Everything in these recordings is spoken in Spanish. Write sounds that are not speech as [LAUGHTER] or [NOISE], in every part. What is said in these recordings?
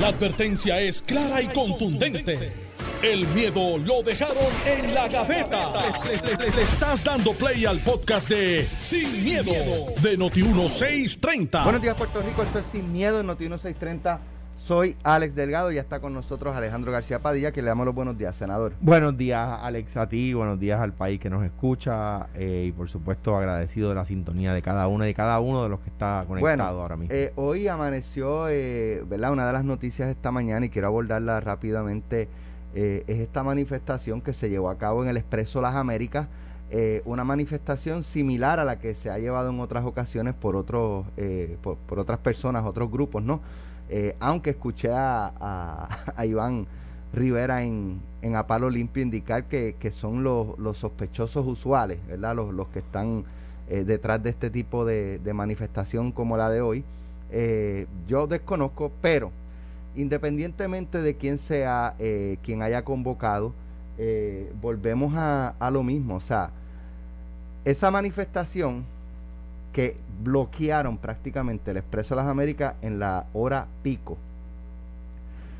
La advertencia es clara y contundente. El miedo lo dejaron en la gaveta. Le, estás dando play al podcast de Sin, miedo, de Noti1630. Buenos días, Puerto Rico. Esto es Sin Miedo en Noti1630. Soy Alex Delgado y ya está con nosotros Alejandro García Padilla, que le damos los buenos días, senador. Buenos días, Alex, a ti, buenos días al país que nos escucha eh, y por supuesto agradecido de la sintonía de cada uno y de cada uno de los que está conectado ahora mismo. Eh, hoy amaneció, eh, ¿verdad? Una de las noticias esta mañana y quiero abordarla rápidamente. es esta manifestación que se llevó a cabo en el Expreso Las Américas. una manifestación similar a la que se ha llevado en otras ocasiones por otros por, por, otras personas, otros grupos, ¿no? Eh, aunque escuché [LAUGHS] a, Iván Rivera en, en Apalo Limpio indicar que, son los, sospechosos usuales, ¿verdad? Los, que están eh, detrás de este tipo de, manifestación como la de hoy. Eh, yo desconozco, pero independientemente de quién sea quien haya convocado, volvemos a, a lo mismo. O sea, esa manifestación que bloquearon prácticamente el Expreso de las Américas en la hora pico.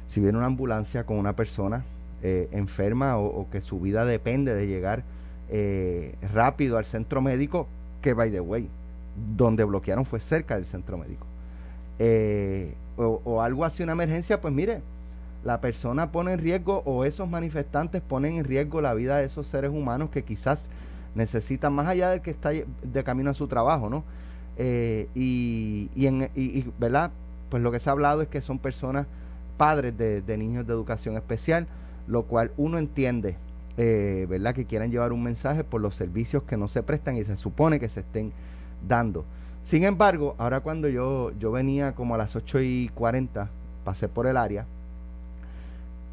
Si viene una ambulancia con una persona eh, enferma o, que su vida depende de llegar eh, rápido al centro médico, que by the way, donde bloquearon fue cerca del centro médico. Eh, o, o, algo así, una emergencia, pues mire, la persona pone en riesgo o esos manifestantes ponen en riesgo la vida de esos seres humanos que quizás necesitan, más allá del que está de camino a su trabajo, ¿no? Eh, y, y, en, y, ¿verdad? Pues lo que se ha hablado es que son personas, padres de, niños de educación especial, lo cual uno entiende, eh, ¿verdad? Que quieran llevar un mensaje por los servicios que no se prestan y se supone que se estén dando. Sin embargo, ahora cuando yo, yo venía como a las 8 y 40, pasé por el área,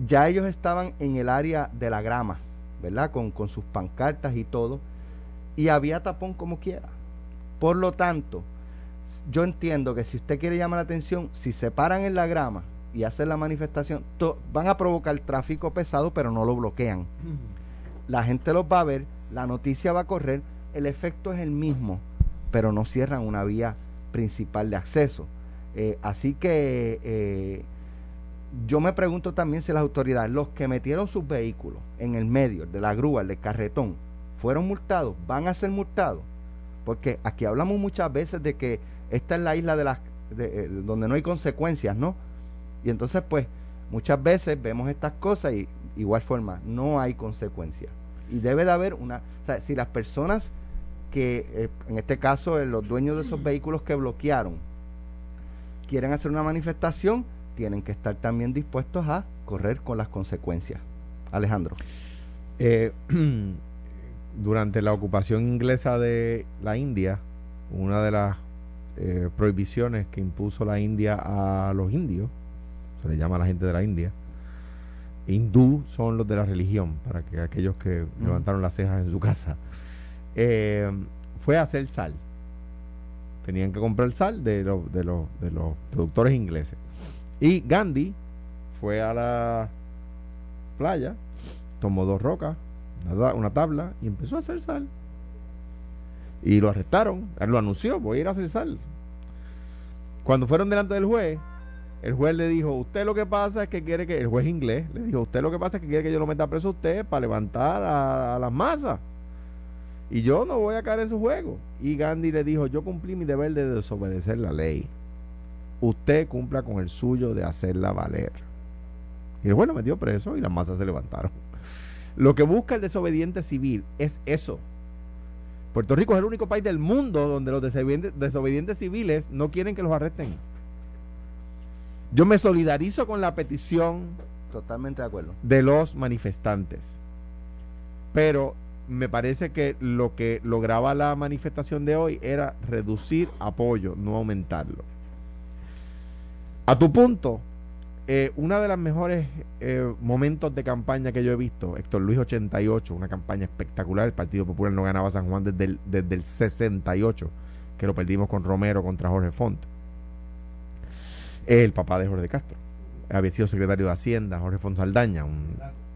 ya ellos estaban en el área de la grama, ¿verdad? Con, con sus pancartas y todo y había tapón como quiera. Por lo tanto, yo entiendo que si usted quiere llamar la atención, si se paran en la grama y hacen la manifestación, van a provocar tráfico pesado, pero no lo bloquean. La gente los va a ver, la noticia va a correr, el efecto es el mismo, pero no cierran una vía principal de acceso. Eh, así que eh, yo me pregunto también si las autoridades, los que metieron sus vehículos en el medio de la grúa, del carretón, fueron multados, van a ser multados. Porque aquí hablamos muchas veces de que esta es la isla de las de, eh, donde no hay consecuencias, ¿no? Y entonces, pues, muchas veces vemos estas cosas y igual forma, no hay consecuencias. Y debe de haber una, o sea, si las personas que, eh, en este caso, eh, los dueños de esos vehículos que bloquearon, quieren hacer una manifestación, tienen que estar también dispuestos a correr con las consecuencias. Alejandro. [CLEARS THROAT] durante la ocupación inglesa de la India, una de las eh, prohibiciones que impuso la India a los indios, se le llama a la gente de la India, hindú son los de la religión, para que aquellos que levantaron las cejas en su casa, eh, fue hacer sal. Tenían que comprar sal de, de, de los productores ingleses. Y Gandhi fue a la playa, tomó dos rocas, una, tabla y empezó a hacer sal. Y lo arrestaron, lo anunció, voy a ir a hacer sal. Cuando fueron delante del juez, el juez le dijo, usted lo que pasa es que quiere que, el juez inglés le dijo, usted lo que pasa es que quiere que yo lo meta preso a usted para levantar a, las masas. Y yo no voy a caer en su juego. Y Gandhi le dijo, yo cumplí mi deber de desobedecer la ley. Usted cumpla con el suyo de hacerla valer. Y el juez lo metió preso y las masas se levantaron. Lo que busca el desobediente civil es eso. Puerto Rico es el único país del mundo donde los desobedientes, civiles no quieren que los arresten. Yo me solidarizo con la petición totalmente de acuerdo de los manifestantes. Pero me parece que lo que lograba la manifestación de hoy era reducir apoyo, no aumentarlo. A tu punto, eh, una de las mejores eh, momentos de campaña que yo he visto, Héctor Luis 88, una campaña espectacular. El Partido Popular no ganaba San Juan desde el, desde el 68, que lo perdimos con Romero contra Jorge Font. El papá de Jorge Castro. Había sido secretario de Hacienda, Jorge Font Saldaña,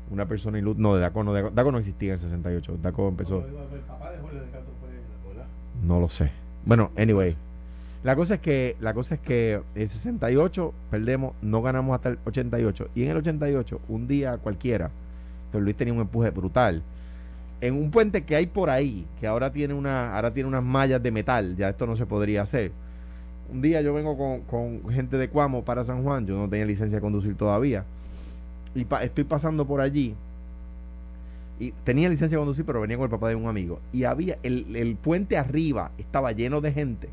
una persona ilustre. No, de Daco no, Daco no existía en el 68. Daco empezó. No lo sé. Bueno, anyway. La cosa es que, la cosa es que el 68 perdemos, no ganamos hasta el 88. Y en el 88, un día cualquiera, Don Luis tenía un empuje brutal. En un puente que hay por ahí, que ahora tiene una, ahora tiene unas mallas de metal, ya esto no se podría hacer. Un día yo vengo con, con gente de Cuamo para San Juan, yo no tenía licencia de conducir todavía. Y estoy pasando por allí. Y tenía licencia de conducir, pero venía con el papá de un amigo. Y había el, el puente arriba, estaba lleno de gente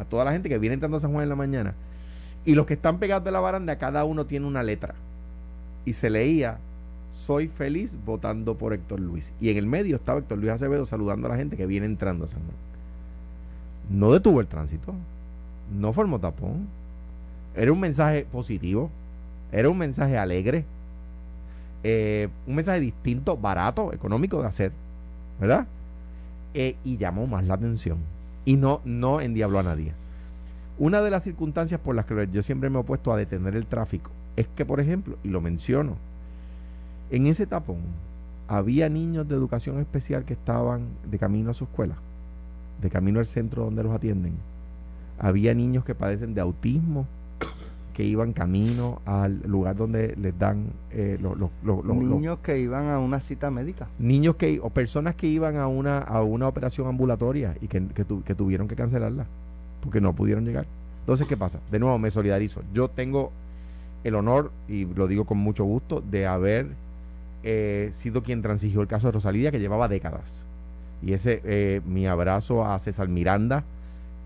a toda la gente que viene entrando a San Juan en la mañana. Y los que están pegados de la baranda, cada uno tiene una letra. Y se leía, soy feliz votando por Héctor Luis. Y en el medio estaba Héctor Luis Acevedo saludando a la gente que viene entrando a San Juan. No detuvo el tránsito, no formó tapón. Era un mensaje positivo, era un mensaje alegre, eh, un mensaje distinto, barato, económico de hacer, ¿verdad? Eh, y llamó más la atención y no, no endiabló a nadie. Una de las circunstancias por las que yo siempre me he opuesto a detener el tráfico es que, por ejemplo, y lo menciono, en ese tapón había niños de educación especial que estaban de camino a su escuela, de camino al centro donde los atienden. Había niños que padecen de autismo, que iban camino al lugar donde les dan eh, los, niños que iban a una cita médica. Niños que o personas que iban a una a una operación ambulatoria y que, que, tuvieron que cancelarla porque no pudieron llegar. Entonces qué pasa de nuevo me solidarizo. Yo tengo el honor y lo digo con mucho gusto de haber eh, sido quien transigió el caso de Rosalía que llevaba décadas. Y ese eh, mi abrazo a César Miranda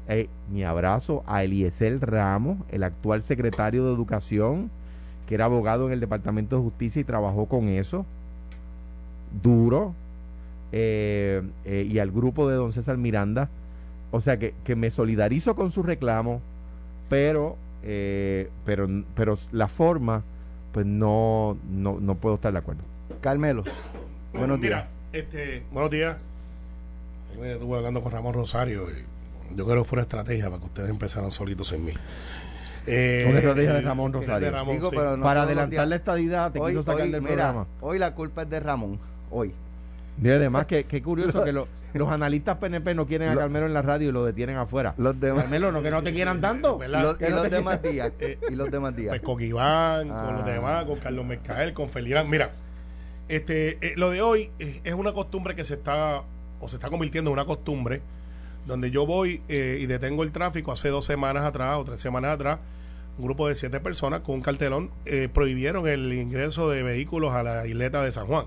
eh, mi abrazo a Eliezer Ramos, el actual secretario de Educación, que era abogado en el Departamento de Justicia y trabajó con eso, duro, eh, eh, y al grupo de don César Miranda. O sea que, que me solidarizo con su reclamo, pero, pero, pero la forma, pues no, no, no puedo estar de acuerdo. Carmelo, buenos días. Este, buenos días. estuve hablando con Ramón Rosario y yo creo que fue una estrategia para que ustedes empezaran solitos en mí. Eh, una estrategia de Ramón Rosario. para adelantar la estadidad, te quiso sacar del programa. Hoy la culpa es de Ramón. Hoy. Y además, qué, qué curioso que los analistas PNP no quieren a Carmelo en la radio y lo detienen afuera. Los demás, Carmelo, no que no te quieran tanto. [LAUGHS] Los, y, los demás días, [LAUGHS] eh, y los demás días. Pues con Iván, con los ah. demás, con Carlos Mercael, con Felirán. Mira, este, eh, lo de hoy es una costumbre que se está, o se está convirtiendo en una costumbre donde yo voy eh, y detengo el tráfico hace dos semanas atrás o tres semanas atrás, un grupo de siete personas con un cartelón eh, prohibieron el ingreso de vehículos a la isleta de San Juan.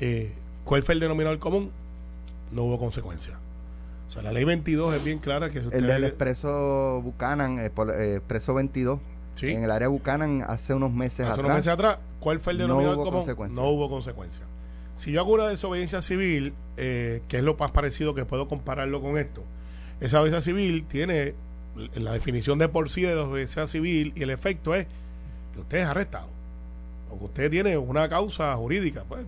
Eh, ¿Cuál fue el denominador común? No hubo consecuencia. O sea, la ley 22 es bien clara que si El del expreso Buchanan, expreso 22, en el área Buchanan hace unos meses atrás. Hace unos meses atrás, ¿cuál fue el denominador común? No hubo consecuencia. Si yo hago una desobediencia civil, eh, que es lo más parecido que puedo compararlo con esto, esa obediencia civil tiene la definición de por sí de desobediencia civil y el efecto es que usted es arrestado o que usted tiene una causa jurídica. Pues,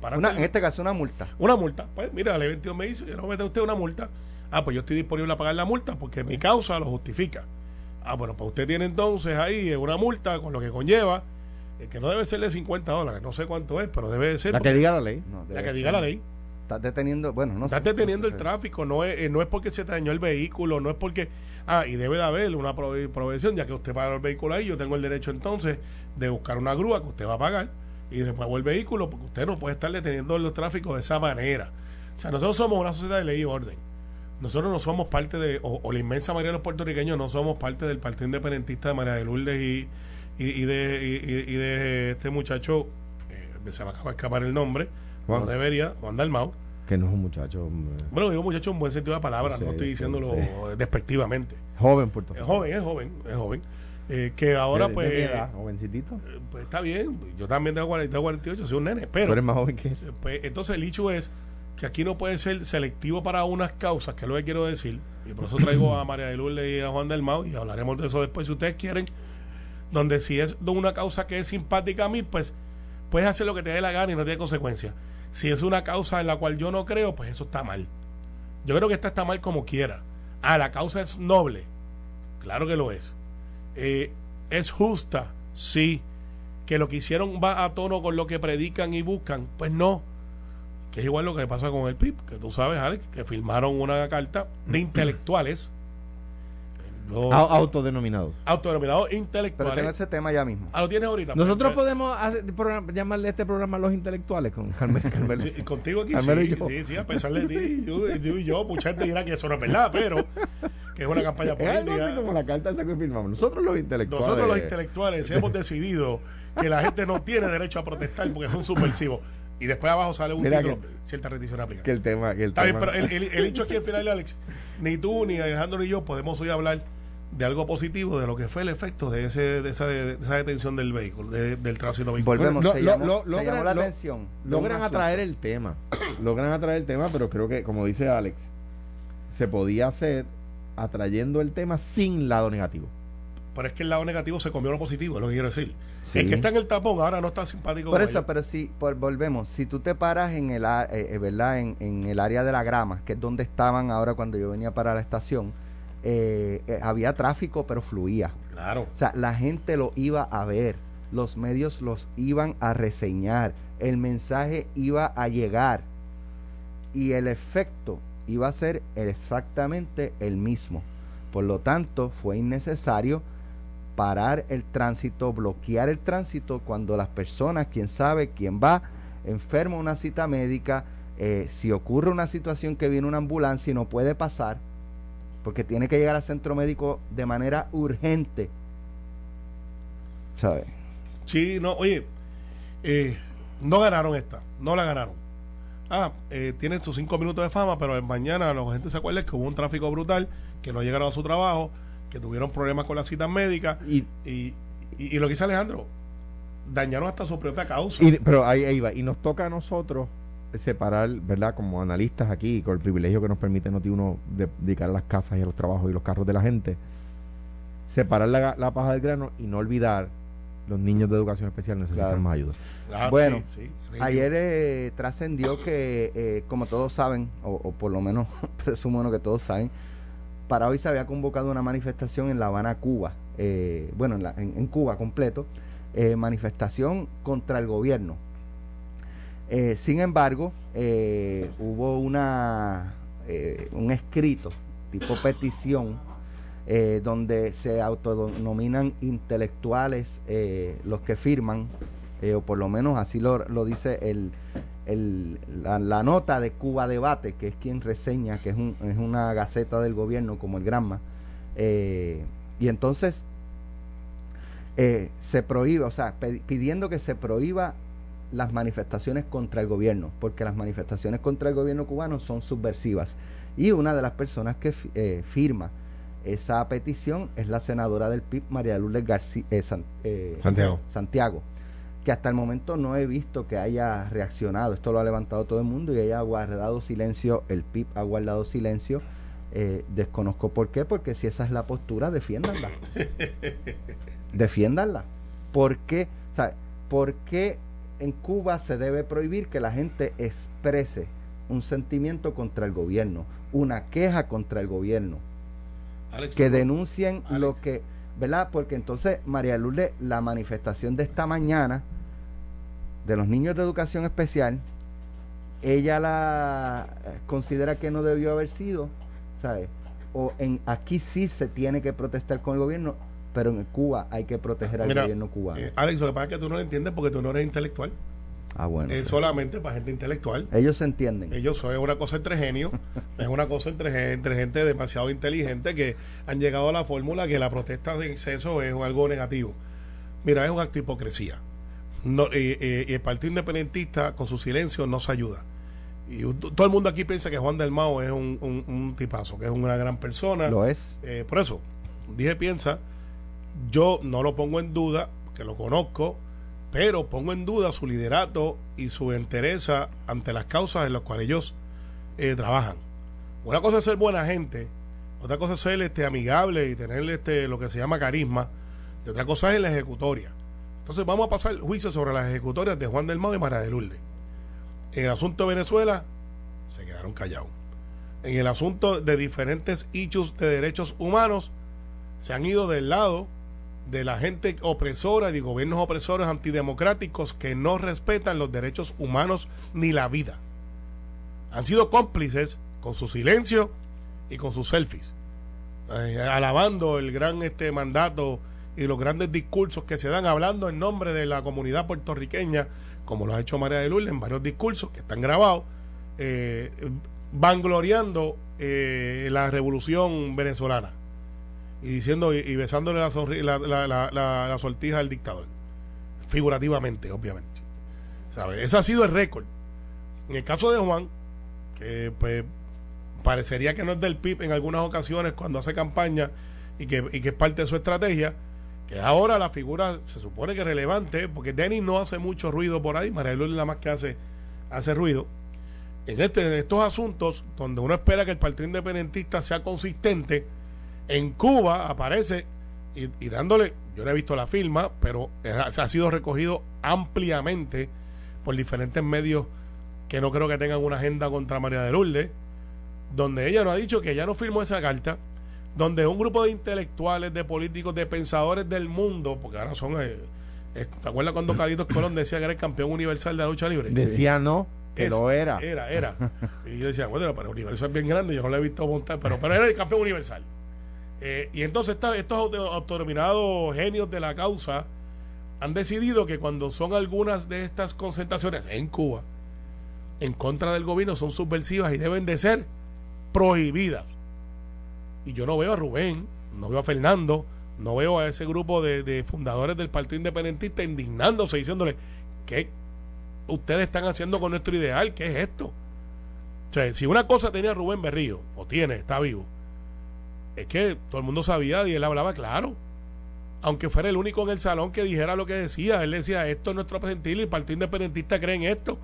para en este caso, una multa. Una multa. Pues mira, la ley 22 me dice, no mete usted una multa. Ah, pues yo estoy disponible a pagar la multa porque mi causa lo justifica. Ah, bueno, pues usted tiene entonces ahí una multa con lo que conlleva que no debe ser de 50 dólares, no sé cuánto es, pero debe ser. La que diga la ley. la que diga la ley. Estás deteniendo, bueno, no Estás deteniendo el tráfico, no es, eh, no es porque se te dañó el vehículo, no es porque. Ah, y debe de haber una provisión, ya que usted paga el vehículo ahí, yo tengo el derecho entonces de buscar una grúa que usted va a pagar y después el vehículo, porque usted no puede estar deteniendo el tráfico de esa manera. O sea, nosotros somos una sociedad de ley y orden. Nosotros no somos parte de, o, la inmensa mayoría de los puertorriqueños no somos parte del Partido Independentista de María de Lourdes y, y, de, y, de este muchacho, eh, se me acaba de escapar el nombre, no debería, Juan Dalmau. Que no es un muchacho. Bueno, digo muchacho en buen sentido de la palabra, no, estoy diciéndolo despectivamente. Joven, Puerto Es joven, es joven, es joven. Eh, que ahora pues edad, jovencitito eh, pues está bien yo también tengo 40, 48 soy un nene pero eres más joven que él. Pues, entonces el hecho es que aquí no puede ser selectivo para unas causas que es lo que quiero decir y por eso traigo a [COUGHS] María de Lourdes y a Juan del Mau y hablaremos de eso después si ustedes quieren donde si es de una causa que es simpática a mí, pues puedes hacer lo que te dé la gana y no tiene consecuencias. Si es una causa en la cual yo no creo, pues eso está mal. Yo creo que esta está mal como quiera. Ah, la causa es noble. Claro que lo es. Eh, es justa, sí. Que lo que hicieron va a tono con lo que predican y buscan, pues no. Que es igual lo que pasa con el PIB, que tú sabes, Alex, que firmaron una carta de [CLEARS THROAT] intelectuales, Autodenominado. autodenominados Pero intelectuales. tengo ese tema ya mismo. Ah, lo tienes ahorita. Nosotros Pues, podemos hacer- programa- llamarle este programa Los Intelectuales con Carmen. [LAUGHS] Carmen. Sí, contigo aquí Carmelo sí, y yo. sí, sí, a pesar de ti, yo, yo yo, mucha gente dirá que eso no es verdad, pero que es una campaña [LAUGHS] Es política. como la carta esa que firmamos. Nosotros los intelectuales. Nosotros los intelectuales hemos decidido que la gente no tiene derecho a protestar porque son subversivos. Y después abajo sale un Mira título, que- cierta rendición aplica. Que el tema. Que el Está bien, tema- pero el, el, el hecho aquí al final, Alex, ni tú, ni Alejandro, ni yo podemos hoy hablar de algo positivo, de lo que fue el efecto de, ese, de, esa, de esa detención del vehículo, de- del tránsito vehicular. Volvemos, Lo- se, llamó, lo- se logran- llamó la lo- atención. logran atraer el tema. [COUGHS] logran atraer el tema, pero creo que, como dice Alex, se podía hacer atrayendo el tema sin lado negativo. Pero es que el lado negativo se comió lo positivo, es lo que quiero decir. Sí. El que está en el tapón ahora no está simpático Por eso, pero si por- volvemos, si tú te paras en el, a- eh, eh, ¿verdad? En, en el área de la grama, que es donde estaban ahora cuando yo venía para la estación, eh, eh, había tráfico, pero fluía. Claro. O sea, la gente lo iba a ver, los medios los iban a reseñar, el mensaje iba a llegar y el efecto iba a ser exactamente el mismo. Por lo tanto, fue innecesario parar el tránsito, bloquear el tránsito cuando las personas, quién sabe, quién va enfermo a una cita médica, eh, si ocurre una situación que viene una ambulancia y no puede pasar, porque tiene que llegar al centro médico de manera urgente. ¿Sabes? Sí, no, oye, eh, no ganaron esta, no la ganaron. Ah, eh, tienen sus cinco minutos de fama, pero mañana la gente se acuerda que hubo un tráfico brutal, que no llegaron a su trabajo, que tuvieron problemas con las citas médicas Y, y, y, y lo que dice Alejandro, dañaron hasta su propia causa. y- pero ahí, ahí va. Y nos toca a nosotros separar, ¿verdad? Como analistas aquí, con el privilegio que nos permite Noti uno de dedicar a las casas y a los trabajos y los carros de la gente, separar la, la paja del grano y no olvidar los niños de educación especial necesitan Claro. más ayuda. Ah, Bueno, sí, sí, Ayer eh, trascendió que, eh, como todos saben, o, o por lo menos [LAUGHS] presumo que todos saben, para hoy se había convocado una manifestación en La Habana, Cuba, eh, bueno, en, la- en- en Cuba completo, eh, manifestación contra el gobierno. Eh, sin embargo, eh, hubo una eh, un escrito tipo petición donde se autodenominan intelectuales los que firman, o por lo menos así lo, lo dice el, el- la, nota de Cuba Debate, que es quien reseña, que es, un- es una gaceta del gobierno como el Granma. Y entonces se prohíbe, o sea, pidiendo que se prohíba las manifestaciones contra el gobierno, porque las manifestaciones contra el gobierno cubano son subversivas. Y una de las personas que eh, firma esa petición es la senadora del PIB, María Lourdes García eh, San- eh, Santiago. Santiago, que hasta el momento no he visto que haya reaccionado. Esto lo ha levantado todo el mundo y ella ha guardado silencio, el PIB ha guardado silencio. Desconozco por qué, porque si esa es la postura, defiéndanla. [LAUGHS] defiéndanla. ¿Por qué? ¿Por qué en Cuba se debe prohibir que la gente exprese un sentimiento contra el gobierno, una queja contra el gobierno? Alex, que denuncien Alex. lo que, ¿verdad? Porque entonces, María Lourdes, la manifestación de esta mañana de los niños de educación especial, ella la eh, considera que no debió haber sido, ¿sabes? O en aquí sí se tiene que protestar con el gobierno, pero en Cuba hay que proteger al Mira, gobierno cubano. eh, Alex, lo que pasa es que tú no lo entiendes porque tú no eres intelectual. ah, bueno. Es solamente para gente intelectual. Ellos se entienden. Ellos son una cosa entre genios, [LAUGHS] es una cosa entre, entre gente demasiado inteligente que han llegado a la fórmula que la protesta de exceso es algo negativo. Mira, es un acto de hipocresía. No, eh, eh, y el Partido Independentista con su silencio no se ayuda. Y todo el mundo aquí piensa que Juan del Mao es un, un- un tipazo, que es una gran persona. Lo es. Eh, por eso, dije piensa, yo no lo pongo en duda, que lo conozco, pero pongo en duda su liderato y su entereza ante las causas en las cuales ellos eh, trabajan. Una cosa es ser buena gente, otra cosa es ser este, amigable y tener este, lo que se llama carisma, y otra cosa es la ejecutoria. Entonces vamos a pasar el juicio sobre las ejecutorias de Juan del Mao y María de Lourdes. En el asunto de Venezuela, se quedaron callados. En el asunto de diferentes hechos de derechos humanos, se han ido del lado de la gente opresora y de gobiernos opresores antidemocráticos que no respetan los derechos humanos ni la vida. Han sido cómplices con su silencio y con sus selfies. eh, alabando el gran este mandato y los grandes discursos que se dan hablando en nombre de la comunidad puertorriqueña, como lo ha hecho María de Lourdes en varios discursos que están grabados, eh, vangloriando eh, la revolución venezolana y diciendo y, besándole la, la, la, sortija al dictador, figurativamente, obviamente. ¿Sabe? Ese ha sido el récord. En el caso de Juan, que pues parecería que no es del PIB en algunas ocasiones cuando hace campaña y que, y que es parte de su estrategia, que ahora la figura se supone que es relevante, porque Denis no hace mucho ruido por ahí, María Luis la más que hace, hace ruido. En, este, en estos asuntos, donde uno espera que el Partido Independentista sea consistente, en Cuba aparece y, dándole, yo no he visto la firma, pero ha sido recogido ampliamente por diferentes medios que no creo que tengan una agenda contra María de Lourdes, donde ella nos ha dicho que ella no firmó esa carta, donde un grupo de intelectuales, de políticos, de pensadores del mundo, porque ahora son... Eh, eh, ¿Te acuerdas cuando Carlitos Colón decía que era el campeón universal de la lucha libre? Decía no, que lo era. Era, era. [LAUGHS] Y yo decía, bueno, pero el universo es bien grande, yo no lo he visto montar, pero, pero era el campeón universal. Eh, y entonces estos autodeterminados genios de la causa han decidido que cuando son algunas de estas concentraciones en Cuba en contra del gobierno son subversivas y deben de ser prohibidas. Y yo no veo a Rubén, no veo a Fernando, no veo a ese grupo de, fundadores del Partido Independentista indignándose, diciéndole, ¿qué ustedes están haciendo con nuestro ideal? ¿Qué es esto? O sea, si una cosa tenía Rubén Berrío, o tiene, está vivo, es que todo el mundo sabía y él hablaba claro. Aunque fuera el único en el salón que dijera lo que decía, él decía, esto es nuestro presentil y el Partido Independentista cree en esto.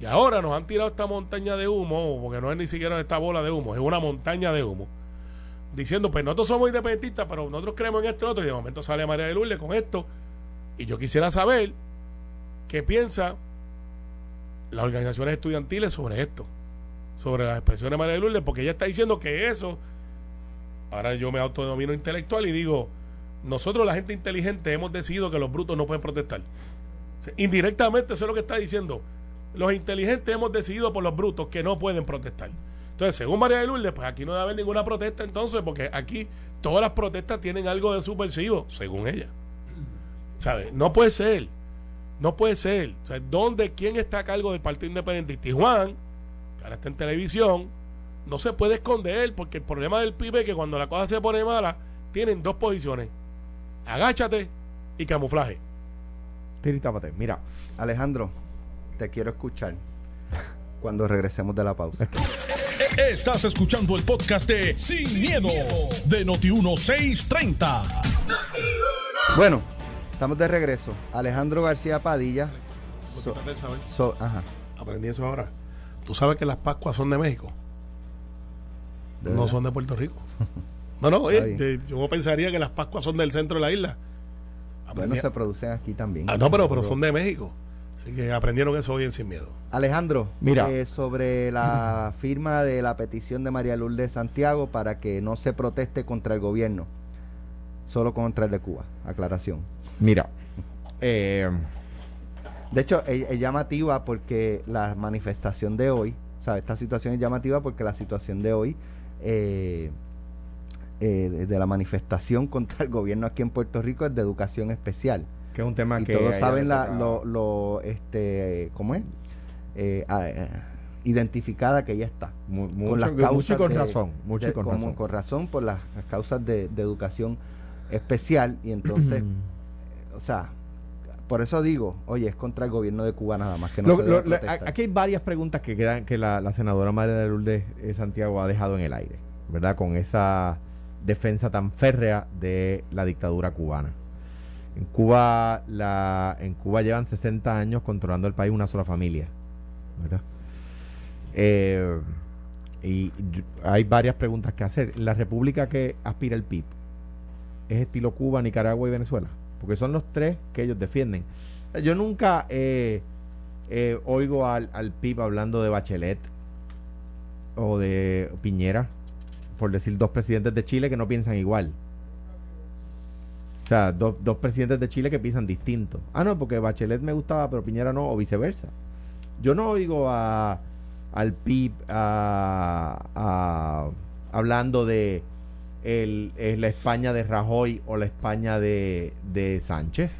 Y ahora nos han tirado esta montaña de humo, porque no es ni siquiera esta bola de humo, es una montaña de humo. Diciendo, pues nosotros somos independentistas, pero nosotros creemos en esto y otro. Y de momento sale María de Lourdes con esto. Y yo quisiera saber qué piensa las organizaciones estudiantiles sobre esto, sobre las expresiones de María de Lourdes, porque ella está diciendo que eso, ahora yo me autodenomino intelectual y digo, nosotros la gente inteligente hemos decidido que los brutos no pueden protestar. indirectamente eso es lo que está diciendo los inteligentes hemos decidido por los brutos que no pueden protestar. Entonces, según María de Lourdes, pues aquí no debe haber ninguna protesta entonces, porque aquí todas las protestas tienen algo de subversivo, según ella. ¿Sabes? No puede ser. No puede ser. ¿dónde, quién está a cargo del Partido Independentista? Y Juan, que ahora está en televisión, no se puede esconder, porque el problema del pibe es que cuando la cosa se pone mala, tienen dos posiciones. Agáchate y camuflaje. Mira, Alejandro, te quiero escuchar cuando regresemos de la pausa. Estás escuchando el podcast de Sin, miedo, de Noti1630. Bueno, estamos de regreso. Alejandro García Padilla. Aprendí eso ahora. ¿Tú sabes que las Pascuas son de México? No son de Puerto Rico. [LAUGHS] No, no, yo pensaría que las Pascuas son del centro de la isla. Bueno, se producen aquí también. Ah, no, pero, pero son de México. Así que aprendieron eso hoy en Sin Miedo. Alejandro, mira eh, sobre la firma de la petición de María Lourdes Santiago para que no se proteste contra el gobierno, solo contra el de Cuba. Aclaración. Mira, [LAUGHS] eh, de hecho es, llamativa porque la manifestación de hoy, o sea, esta situación es llamativa porque la situación de hoy eh, de la manifestación [LAUGHS] contra el gobierno aquí en Puerto Rico es de educación especial. Que es un tema que todos saben la, lo, lo, este cómo es eh, eh, identificada que ya está. Con las causas con razón mucho con, razón. con razón por las, causas de, educación especial y entonces [CLEARS THROAT] o sea por eso digo, oye, es contra el gobierno de Cuba nada más que no se Aquí hay varias preguntas que quedan que la, senadora María de Lourdes eh, Santiago ha dejado en el aire, ¿verdad? Con esa defensa tan férrea de la dictadura cubana. En Cuba, la, en Cuba llevan 60 años controlando el país una sola familia. ¿verdad? Eh, y hay varias preguntas que hacer. La república que aspira el PIB es estilo Cuba, Nicaragua y Venezuela, porque son los tres que ellos defienden. Yo nunca eh, oigo al, al PIB hablando de Bachelet o de Piñera, por decir dos presidentes de Chile que no piensan igual. O sea, dos, presidentes de Chile que piensan distinto. Ah, no, porque Bachelet me gustaba, pero Piñera no, o viceversa. Yo no oigo al PIB hablando de el, es la España de Rajoy o la España de, de Sánchez,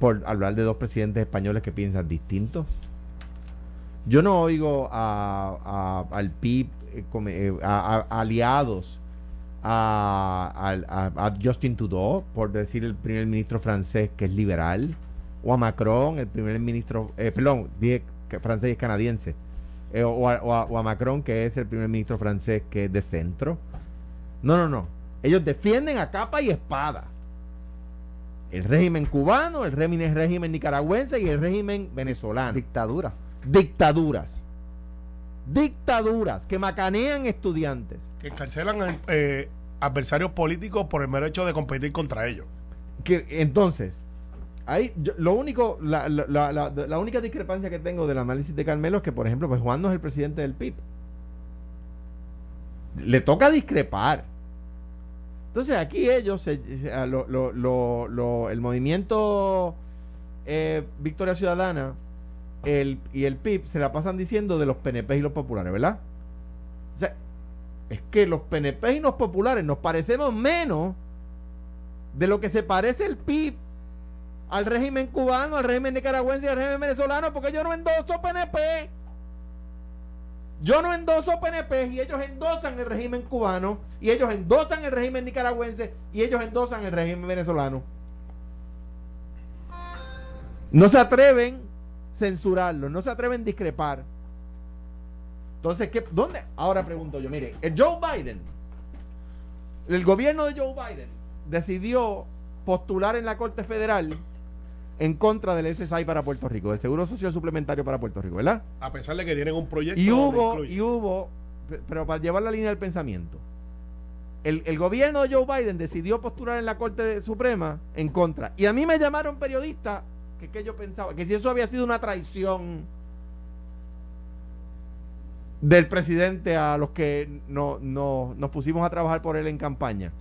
por hablar de dos presidentes españoles que piensan distintos. Yo no oigo a, al PIB eh, eh, a, aliados a, Justin Trudeau, por decir el primer ministro francés que es liberal, o a Macron, el primer ministro, eh, perdón, francés y canadiense, eh, o, a, Macron, que es el primer ministro francés que es de centro. No, no, no. Ellos defienden a capa y espada el régimen cubano, el régimen, el régimen nicaragüense y el régimen venezolano. Dictadura. Dictaduras. Dictaduras que macanean estudiantes. Que encarcelan eh, adversarios políticos por el mero hecho de competir contra ellos. Que entonces, ahí lo único, la, la, la, única discrepancia que tengo del análisis de Carmelo es que, por ejemplo, pues Juan no es el presidente del PIB. Le toca discrepar. Entonces aquí ellos, el movimiento eh, Victoria Ciudadana y el PIB se la pasan diciendo de los PNP y los populares, ¿verdad? O sea, es que los PNP y los populares nos parecemos menos de lo que se parece el PIB al régimen cubano, al régimen nicaragüense y al régimen venezolano, porque yo no endoso PNP. Yo no endoso PNP y ellos endosan el régimen cubano y ellos endosan el régimen nicaragüense y ellos endosan el régimen venezolano. No se atreven a censurarlo, no se atreven a discrepar. Entonces, ¿qué, ¿dónde? Ahora pregunto yo, mire, el Joe Biden, el gobierno de Joe Biden decidió postular en la Corte Federal en contra del SSI para Puerto Rico, del Seguro Social Suplementario para Puerto Rico, ¿verdad? A pesar de que tienen un proyecto. Y hubo, y hubo, pero para llevar la línea del pensamiento, el, el, gobierno de Joe Biden decidió postular en la Corte Suprema en contra. Y a mí me llamaron periodistas que, que yo pensaba, que si eso había sido una traición del presidente a los que no, no, nos pusimos a trabajar por él en campaña.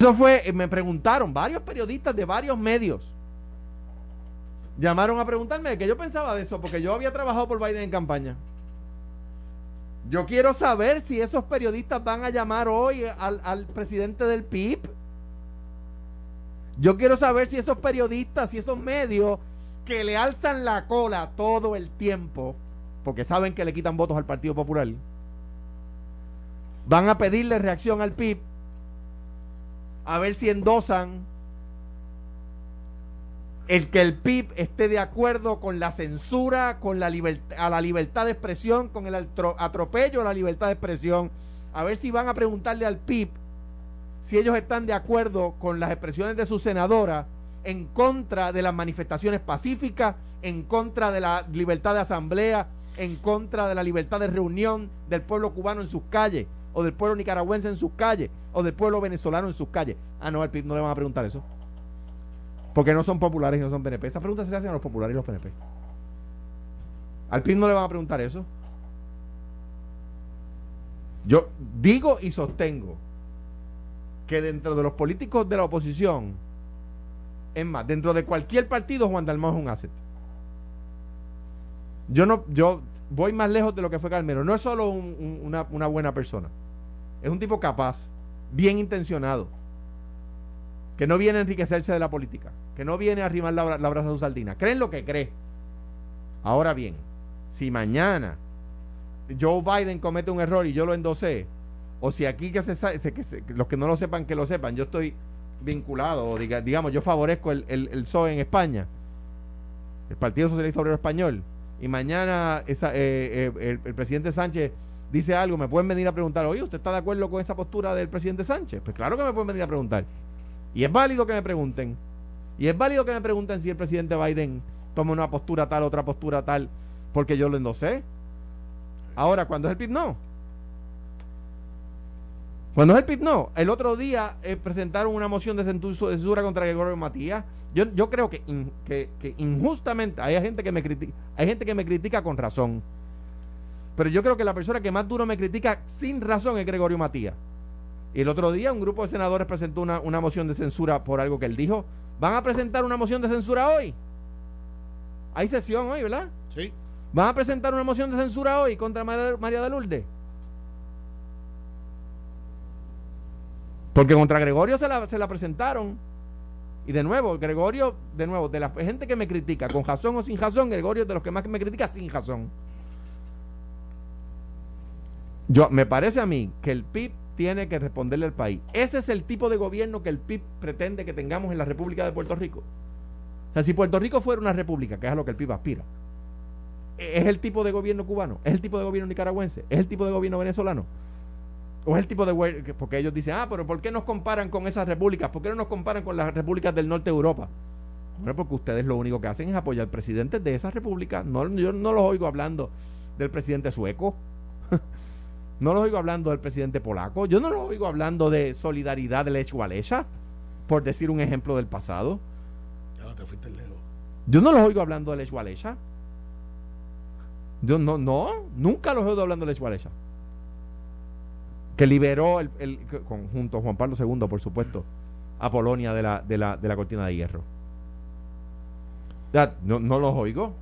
Eso fue, me preguntaron varios periodistas de varios medios. Llamaron a preguntarme qué yo pensaba de eso, porque yo había trabajado por Biden en campaña. Yo quiero saber si esos periodistas van a llamar hoy al, al presidente del PIB. Yo quiero saber si esos periodistas, si esos medios que le alzan la cola todo el tiempo, porque saben que le quitan votos al Partido Popular, van a pedirle reacción al PIB a ver si endosan el que el PIB esté de acuerdo con la censura, con la a la libertad de expresión, con el atropello a la libertad de expresión, a ver si van a preguntarle al PIB si ellos están de acuerdo con las expresiones de su senadora en contra de las manifestaciones pacíficas, en contra de la libertad de asamblea, en contra de la libertad de reunión del pueblo cubano en sus calles, o del pueblo nicaragüense en sus calles, o del pueblo venezolano en sus calles. Ah, no, al PIB no le van a preguntar eso. Porque no son populares y no son PNP. Esa pregunta se le hacen a los populares y los PNP. Al PIB no le van a preguntar eso. Yo digo y sostengo que dentro de los políticos de la oposición, es más, dentro de cualquier partido, Juan Dalmau es un asset. Yo no, yo voy más lejos de lo que fue Carmelo. No es solo una, buena persona. Es un tipo capaz, bien intencionado, que no viene a enriquecerse de la política, que no viene a arrimar la, la brasa a su sardina. Creen lo que cree. Ahora bien, si mañana Joe Biden comete un error y yo lo endosé, o si aquí que los que no lo sepan, que lo sepan, yo estoy vinculado, o digamos, yo favorezco el, el, el PSOE en España, el Partido Socialista Obrero Español, y mañana eh, eh, el, presidente Sánchez dice algo, me pueden venir a preguntar, oye, ¿usted está de acuerdo con esa postura del presidente Sánchez? Pues claro que me pueden venir a preguntar. Y es válido que me pregunten. Y es válido que me pregunten si el presidente Biden toma una postura tal, otra postura tal, porque yo lo endosé. Ahora, cuando es el PIB, no. Cuando es el PIB, no. El otro día eh, presentaron una moción de censura contra Gregorio Matías. Yo, yo creo que, que, injustamente hay gente que me critica, hay gente que me critica con razón. Pero yo creo que la persona que más duro me critica sin razón es Gregorio Matías. Y el otro día un grupo de senadores presentó una, una moción de censura por algo que él dijo. ¿Van a presentar una moción de censura hoy? Hay sesión hoy, ¿verdad? Sí. ¿Van a presentar una moción de censura hoy contra María de Lourdes? Porque contra Gregorio se la, se la presentaron. Y de nuevo, Gregorio, de nuevo, de la gente que me critica, con razón o sin razón, Gregorio es de los que más me critica sin razón. Yo, me parece a mí que el PIB tiene que responderle al país. Ese es el tipo de gobierno que el PIB pretende que tengamos en la República de Puerto Rico. O sea, si Puerto Rico fuera una república, que es a lo que el PIB aspira, ¿es el tipo de gobierno cubano? ¿Es el tipo de gobierno nicaragüense? ¿Es el tipo de gobierno venezolano? ¿O es el tipo de porque ellos dicen, ah, pero ¿por qué nos comparan con esas repúblicas? ¿Por qué no nos comparan con las repúblicas del norte de Europa? Bueno, porque ustedes lo único que hacen es apoyar al presidente de esas repúblicas. No, yo no los oigo hablando del presidente sueco. [LAUGHS] no los oigo hablando del presidente polaco. Yo no los oigo hablando de solidaridad de la por decir un ejemplo del pasado. Yo no los oigo hablando de la Yo no, no, nunca los oigo hablando de la Que liberó el, el, junto a Juan Pablo II, por supuesto, a Polonia de la, de la, de la cortina de hierro. Ya, no, no los oigo.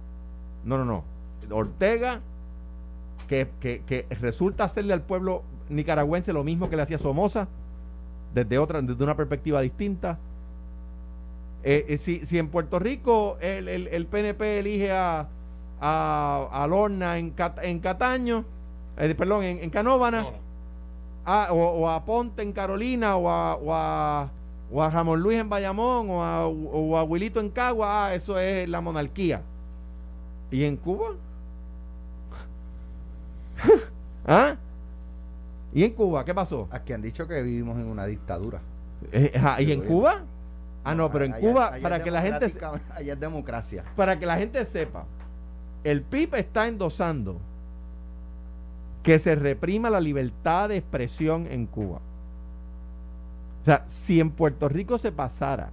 No, no, no. Ortega, que, que, que resulta hacerle al pueblo nicaragüense lo mismo que le hacía Somoza, desde otra, desde una perspectiva distinta. Eh, eh, si, si, en Puerto Rico el, el, PNP elige a, a, Lorna en, en Cataño, eh, perdón, en, en Canóvana, o, o, a Ponte en Carolina, o a, o a, o a Ramón Luis en Bayamón, o a, o a Wilito en Cagua, ah, eso es la monarquía. ¿Y en Cuba? ¿Ah? ¿Y en Cuba qué pasó? Aquí han dicho que vivimos en una dictadura. ¿Y en Cuba? Ah, no, pero en Cuba, para que la gente. Allá es democracia. Para que la gente sepa, el PIB está endosando que se reprima la libertad de expresión en Cuba. O sea, si en Puerto Rico se pasara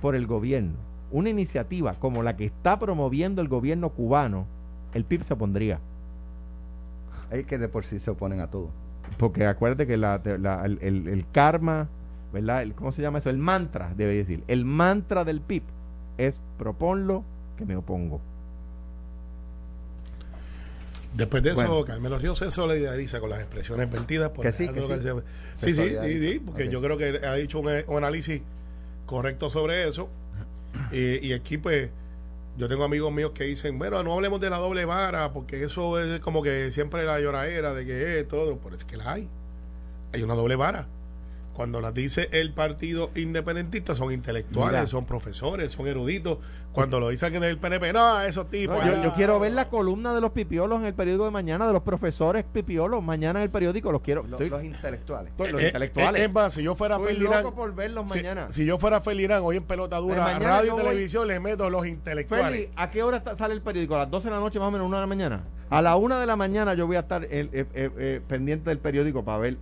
por el gobierno una iniciativa como la que está promoviendo el gobierno cubano, el PIB se opondría. Es que de por sí se oponen a todo. Porque acuérdate que la, el karma ¿verdad? ¿Cómo se llama eso? El mantra, debe decir. El mantra del PIB es proponlo que me opongo. Después de eso, Carmelo Ríos se solidariza con las expresiones vertidas por que sí, sí, sí, sí, porque yo creo que ha dicho un, análisis correcto sobre eso. y aquí, pues, yo tengo amigos míos que dicen, bueno, no hablemos de la doble vara, porque eso es como que siempre la lloradera de que esto, todo, pero es que la hay. Hay una doble vara cuando las dice el partido independentista, son intelectuales, son profesores, son eruditos. Cuando lo dicen en el PNP, no, esos tipos. yo, quiero ver la columna de los pipiolos en el periódico de mañana, de los profesores pipiolos, mañana en el periódico, los quiero. Los, intelectuales. Los eh, intelectuales. Eh, es más, si yo fuera Felirán. por verlos mañana. Si yo fuera Felirán, hoy en pelota dura, radio y televisión, les meto los intelectuales. Feli, ¿a qué hora sale el periódico? ¿A las 12 de la noche, más o menos, una de la mañana? A la una de la mañana yo voy a estar eh, pendiente del periódico para ver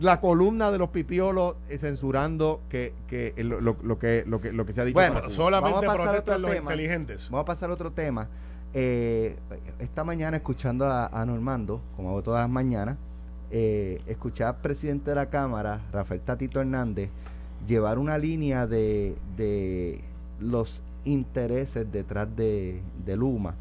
la columna de los pipiolos eh, censurando que, que lo, lo, que lo que lo que se ha dicho bueno solamente protestan los inteligentes. Vamos a pasar a otro tema. Eh, esta mañana escuchando a, Normando como hago todas las mañanas eh, escuché al presidente de la cámara Rafael Tatito Hernández llevar una línea de, de los intereses detrás de, de Luma.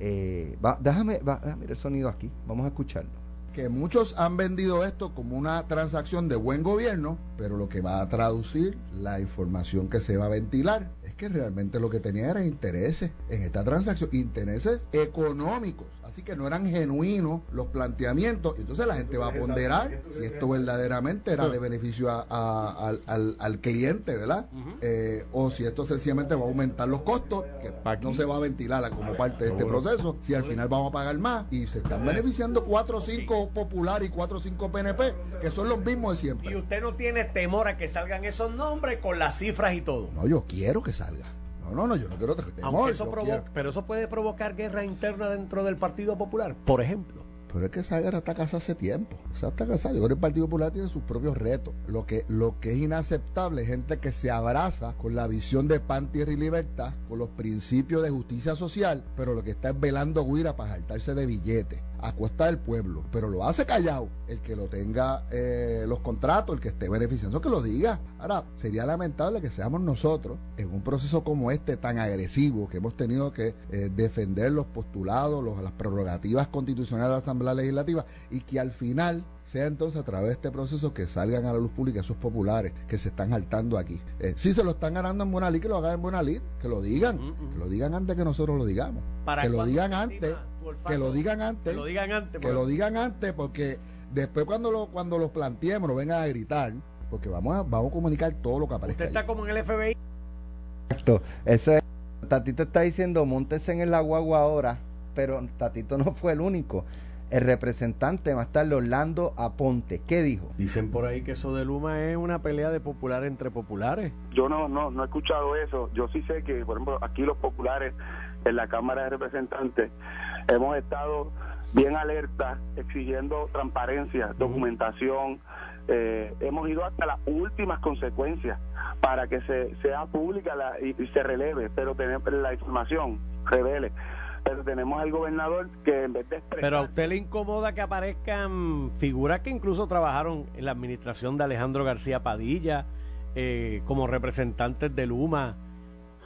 Eh, déjame, va, déjame el sonido aquí. Vamos a escucharlo que muchos han vendido esto como una transacción de buen gobierno, pero lo que va a traducir la información que se va a ventilar que realmente lo que tenía era intereses en esta transacción, intereses económicos. Así que no eran genuinos los planteamientos. Entonces la gente va a ponderar si esto verdaderamente era de beneficio al, cliente, ¿verdad? Eh, o si esto sencillamente va a aumentar los costos, que no se va a ventilar como parte de este proceso, si al final vamos a pagar más y se están beneficiando cuatro o cinco Popular y cuatro o cinco PNP, que son los mismos de siempre. Y usted no tiene temor a que salgan esos nombres con las cifras y todo. No, yo quiero que salga. No, no, no, yo no quiero temor. eso pero eso puede provocar guerra interna dentro del Partido Popular, por ejemplo. Pero es que esa guerra está casada hace tiempo. Esa está casada. Yo creo que el Partido Popular tiene sus propios retos. Lo que, lo que es inaceptable es gente que se abraza con la visión de pan, tierra y libertad, con los principios de justicia social, pero lo que está es velando guira para saltarse de billetes a costa del pueblo, pero lo hace callado el que lo tenga eh, los contratos, el que esté beneficiando, que lo diga. Ahora, sería lamentable que seamos nosotros en un proceso como este tan agresivo que hemos tenido que eh, defender los postulados, las prerrogativas constitucionales de la Asamblea Legislativa y que al final sea entonces a través de este proceso que salgan a la luz pública esos populares que se están saltando aquí. Eh, si se lo están ganando en Buena Lid, que lo hagan en Buena Lid, que lo digan, que lo digan antes que nosotros lo digamos. que lo digan antes, que lo digan antes, que lo digan antes, que lo digan antes, porque después cuando lo cuando los planteemos, nos vengan a gritar, porque vamos a, vamos a comunicar todo lo que aparezca. Usted está como en el FBI. Exacto. Eso es, Tatito está diciendo, montese en el agua ahora, pero Tatito no fue el único el representante va a estar Orlando Aponte. ¿Qué dijo? Dicen por ahí que eso de Luma es una pelea de popular entre populares. Yo no, no, no he escuchado eso. Yo sí sé que, por ejemplo, aquí los populares en la Cámara de Representantes hemos estado bien alerta, exigiendo transparencia, documentación. Eh, hemos ido hasta las últimas consecuencias para que se sea pública la, y, y, se releve, pero tener la información revele pero tenemos al gobernador que en vez de Pero a usted le incomoda que aparezcan figuras que incluso trabajaron en la administración de Alejandro García Padilla eh, como representantes de Luma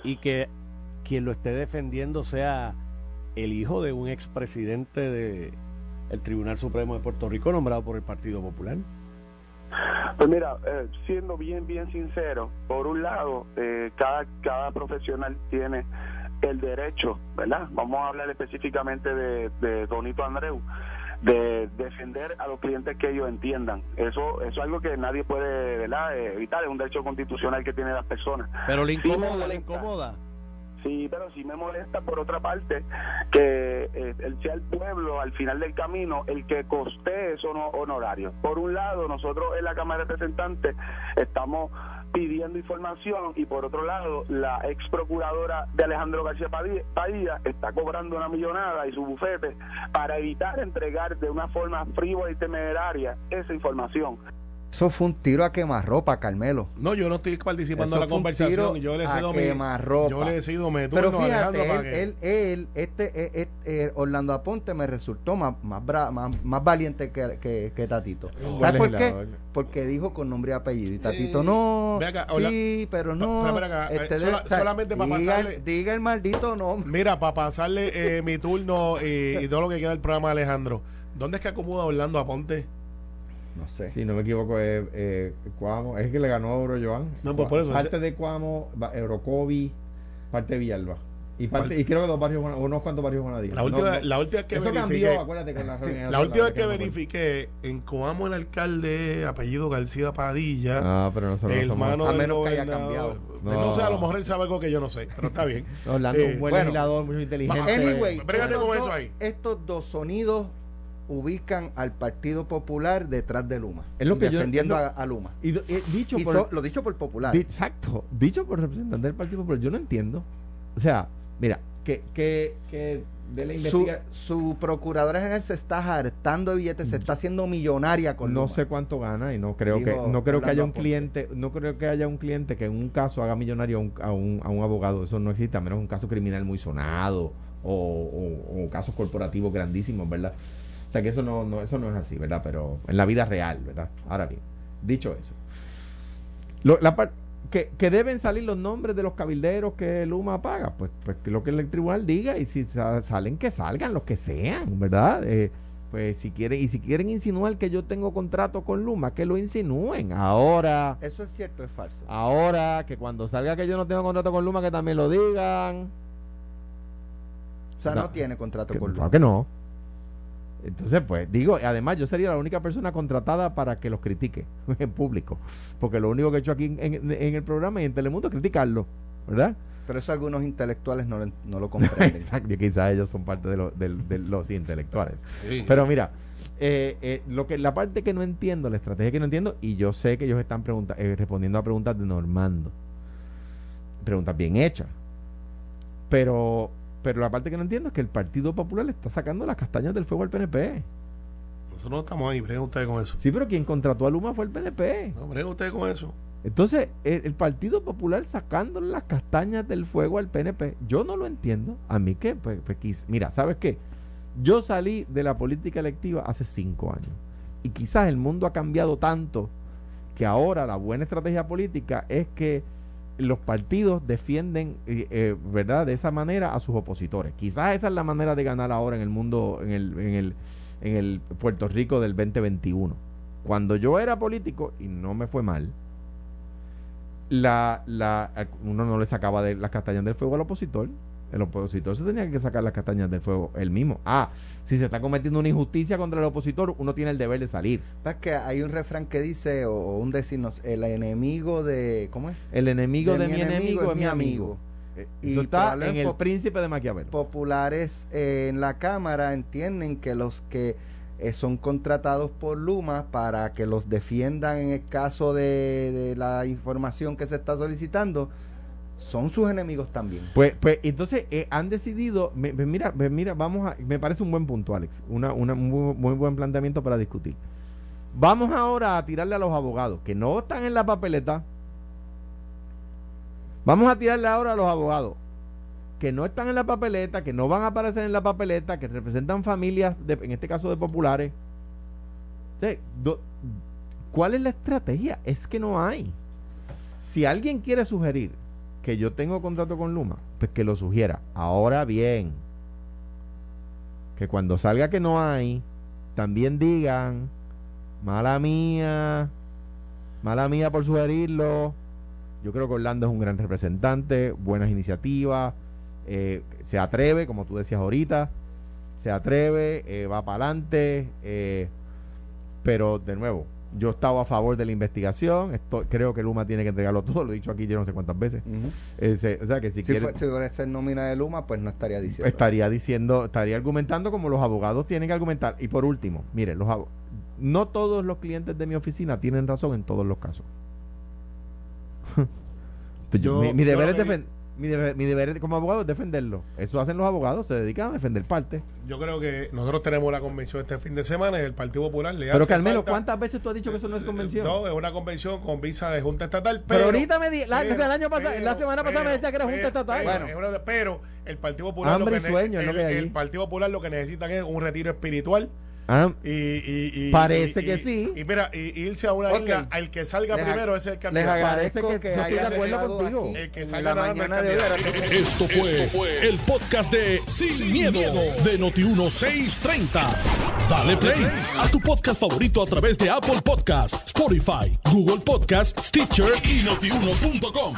y que quien lo esté defendiendo sea el hijo de un expresidente del el Tribunal Supremo de Puerto Rico nombrado por el Partido Popular. Pues mira, eh, siendo bien, bien sincero, por un lado, eh, cada, cada profesional tiene el derecho, ¿verdad? Vamos a hablar específicamente de, de Donito Andreu, de defender a los clientes que ellos entiendan. Eso, eso es algo que nadie puede ¿verdad? evitar, es un derecho constitucional que tienen las personas. Pero le incomoda, le incomoda. Sí, pero sí me molesta por otra parte que eh, sea el pueblo al final del camino el que coste esos honorarios. Por un lado, nosotros en la Cámara de Representantes estamos pidiendo información y por otro lado la ex procuradora de Alejandro García Padilla está cobrando una millonada y su bufete para evitar entregar de una forma frívola y temeraria esa información. Eso fue un tiro a quemarropa, Carmelo. No, yo no estoy participando en la conversación. Yo le he sido quemarropa. Yo le he sido me Pero fíjate, él, él, este, eh, eh, eh, Orlando Aponte me resultó más, más, más, valiente que, que, Tatito. ¿Sabes por qué? Porque dijo con nombre y apellido. Y Tatito no. sí, pero no. este solamente para pasarle. Diga el maldito nombre. Mira, para pasarle [LAUGHS] mi turno y todo lo que queda del programa, Alejandro. ¿Dónde es que acomoda Orlando Aponte? No sé. Si no me equivoco, es eh, Cuamo. Es que le ganó a Euro Joan. No, pues por eso. Parte de Cuamo, Eurocovi, parte de Villalba. Y, parte, y creo que dos barrios, unos cuantos barrios Juanadías. La última, la última que eso cambió, acuérdate, con la [LAUGHS] La última vez que verifiqué, en Coamo el alcalde, apellido García Padilla. Ah, pero no hermano A menos que haya cambiado. No. no. sé, a lo mejor él sabe algo que yo no sé, pero está bien. [LAUGHS] Orlando, eh, un buen legislador, muy inteligente. Anyway, con eso ahí. Estos dos sonidos ubican al Partido Popular detrás de Luma. Es lo que defendiendo a, Luma. Y, eh, dicho por, lo dicho por Popular. exacto. Dicho por representante del Partido Popular. Yo no entiendo. O sea, mira, que, que, que de la su, su, procuradora general se está hartando de billetes, se está haciendo millonaria con No sé cuánto gana y no creo que no creo que haya un cliente, no creo que haya un cliente que en un caso haga millonario a un, a un, a un abogado. Eso no existe, a menos un caso criminal muy sonado o, o casos corporativos grandísimos, ¿verdad? O sea que eso no, no, eso no es así, ¿verdad? Pero en la vida real, ¿verdad? Ahora bien, dicho eso, lo, la que, que, deben salir los nombres de los cabilderos que Luma paga, pues, pues lo que el tribunal diga y si salen que salgan los que sean, ¿verdad? Eh, pues si quieren y si quieren insinuar que yo tengo contrato con Luma, que lo insinúen. Ahora, eso es cierto, es falso. Ahora que cuando salga que yo no tengo contrato con Luma, que también lo digan. O sea, no, tiene contrato con Luma. Claro que no. Entonces, pues digo, además yo sería la única persona contratada para que los critique [LAUGHS] en público, porque lo único que he hecho aquí en, el programa y en Telemundo es criticarlo, ¿verdad? Pero eso algunos intelectuales no, no lo [LAUGHS] comprenden. Exacto, quizás ellos son parte de, los intelectuales. Pero mira, eh, eh, lo que la parte que no entiendo, la estrategia que no entiendo, y yo sé que ellos están eh, respondiendo a preguntas de Normando, preguntas bien hechas, pero pero la parte que no entiendo es que el Partido Popular le está sacando las castañas del fuego al PNP. Nosotros no estamos ahí, breguen ustedes con eso. Sí, pero quien contrató a Luma fue el PNP. No, breguen ustedes con eso. Entonces, el, Partido Popular sacando las castañas del fuego al PNP, yo no lo entiendo. A mí que, pues, pues mira, ¿sabes qué? Yo salí de la política electiva hace cinco años. Y quizás el mundo ha cambiado tanto que ahora la buena estrategia política es que los partidos defienden, eh, eh, ¿verdad?, de esa manera a sus opositores. Quizás esa es la manera de ganar ahora en el mundo, en el, en el, en el Puerto Rico del 2021. Cuando yo era político y no me fue mal, la, la, uno no le sacaba de las castañas del fuego al opositor. El opositor se tenía que sacar las castañas del fuego él mismo. Ah, si se está cometiendo una injusticia contra el opositor, uno tiene el deber de salir. Es que hay un refrán que dice, o, o un decirnos, el enemigo de. ¿Cómo es? El enemigo de, De mi enemigo es mi amigo. Eh, Y Eso está en el príncipe de Maquiavelo. populares eh, en la Cámara entienden que los que eh, son contratados por Luma para que los defiendan en el caso de, de la información que se está solicitando son sus enemigos también. Pues, pues entonces eh, han decidido, mira, me- mira, vamos a, me parece un buen punto, Alex, una, una- un muy, muy buen planteamiento para discutir. Vamos ahora a tirarle a los abogados que no están en la papeleta. Vamos a tirarle ahora a los abogados que no están en la papeleta, que no van a aparecer en la papeleta, que representan familias, de- en este caso de populares. ¿Cuál es la estrategia? Es que no hay. Si alguien quiere sugerir que yo tengo contrato con Luma, pues que lo sugiera. Ahora bien, que cuando salga que no hay, también digan, mala mía, mala mía por sugerirlo. Yo creo que Orlando es un gran representante, buenas iniciativas, eh, se atreve, como tú decías ahorita, se atreve, eh, va para adelante, eh, pero de nuevo, yo estaba a favor de la investigación, esto, creo que Luma tiene que entregarlo todo, lo he dicho aquí yo no sé cuántas veces. O sea que si, Si, quiere, fue, si fuera a ser nómina de Luma, pues no estaría diciendo. estaría diciendo, estaría argumentando como los abogados tienen que argumentar. Y por último, mire, los abo- no todos los clientes de mi oficina tienen razón en todos los casos. Yo- [LAUGHS] Yo- mi, deber es que- defen- mi deber, mi deber como abogado es defenderlo. Eso hacen los abogados, se dedican a defender parte. Yo creo que nosotros tenemos la convención este fin de semana y el Partido Popular le Pero Carmelo, ¿cuántas veces tú has dicho que eso no es convención? No, es una convención con visa de Junta Estatal. pero, Pero, ahorita me di, la, pero- el año pasado, la semana pasada me decía que era Junta Estatal. Pero, Bueno. pero el Partido Popular Hambre lo que sueño lo el, que. Partido Popular lo que necesitan es un retiro espiritual Ah, y, y- y- Parece y- que y- sí. Y mira, y, irse a una isla, al que salga Les- primero es el Les candidato. agradezco que, que acuerdo contigo. aquí El que salga la mañana de hoy. que- Esto fue, el podcast de Sin, miedo, de Noti1630. Dale play a tu podcast favorito a través de Apple Podcasts, Spotify, Google Podcasts, Stitcher y notiuno.com.